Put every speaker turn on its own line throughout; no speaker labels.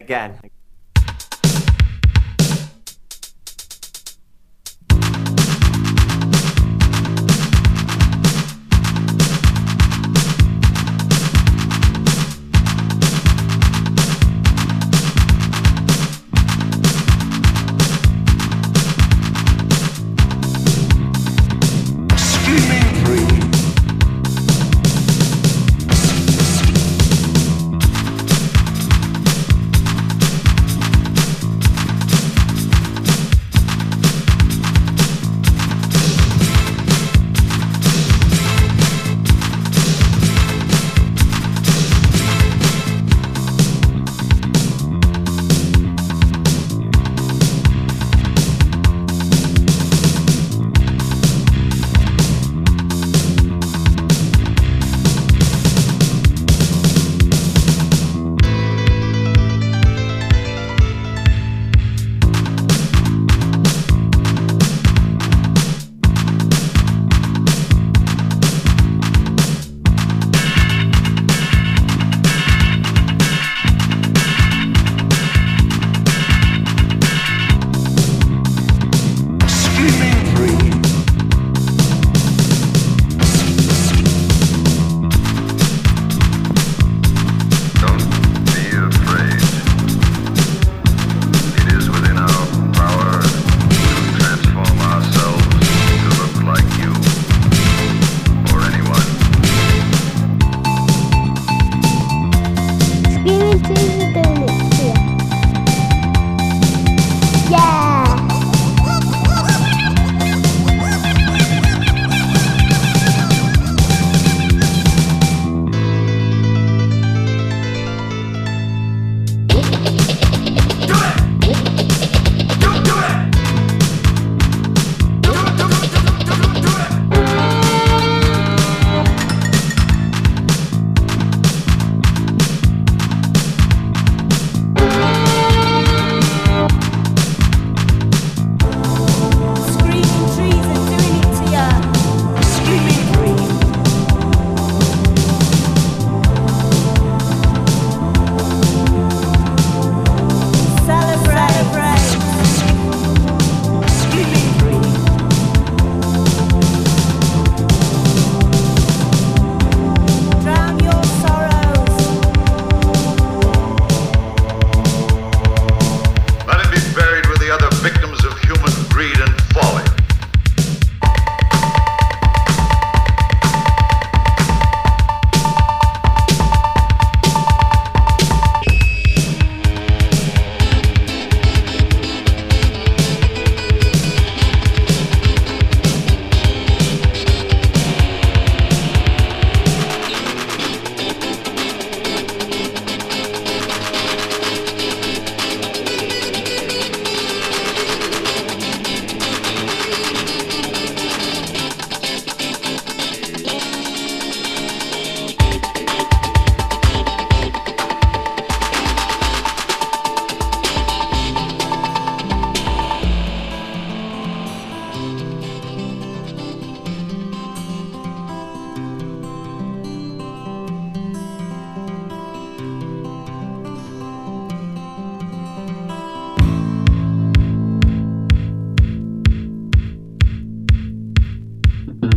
again,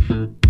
Mm-hmm.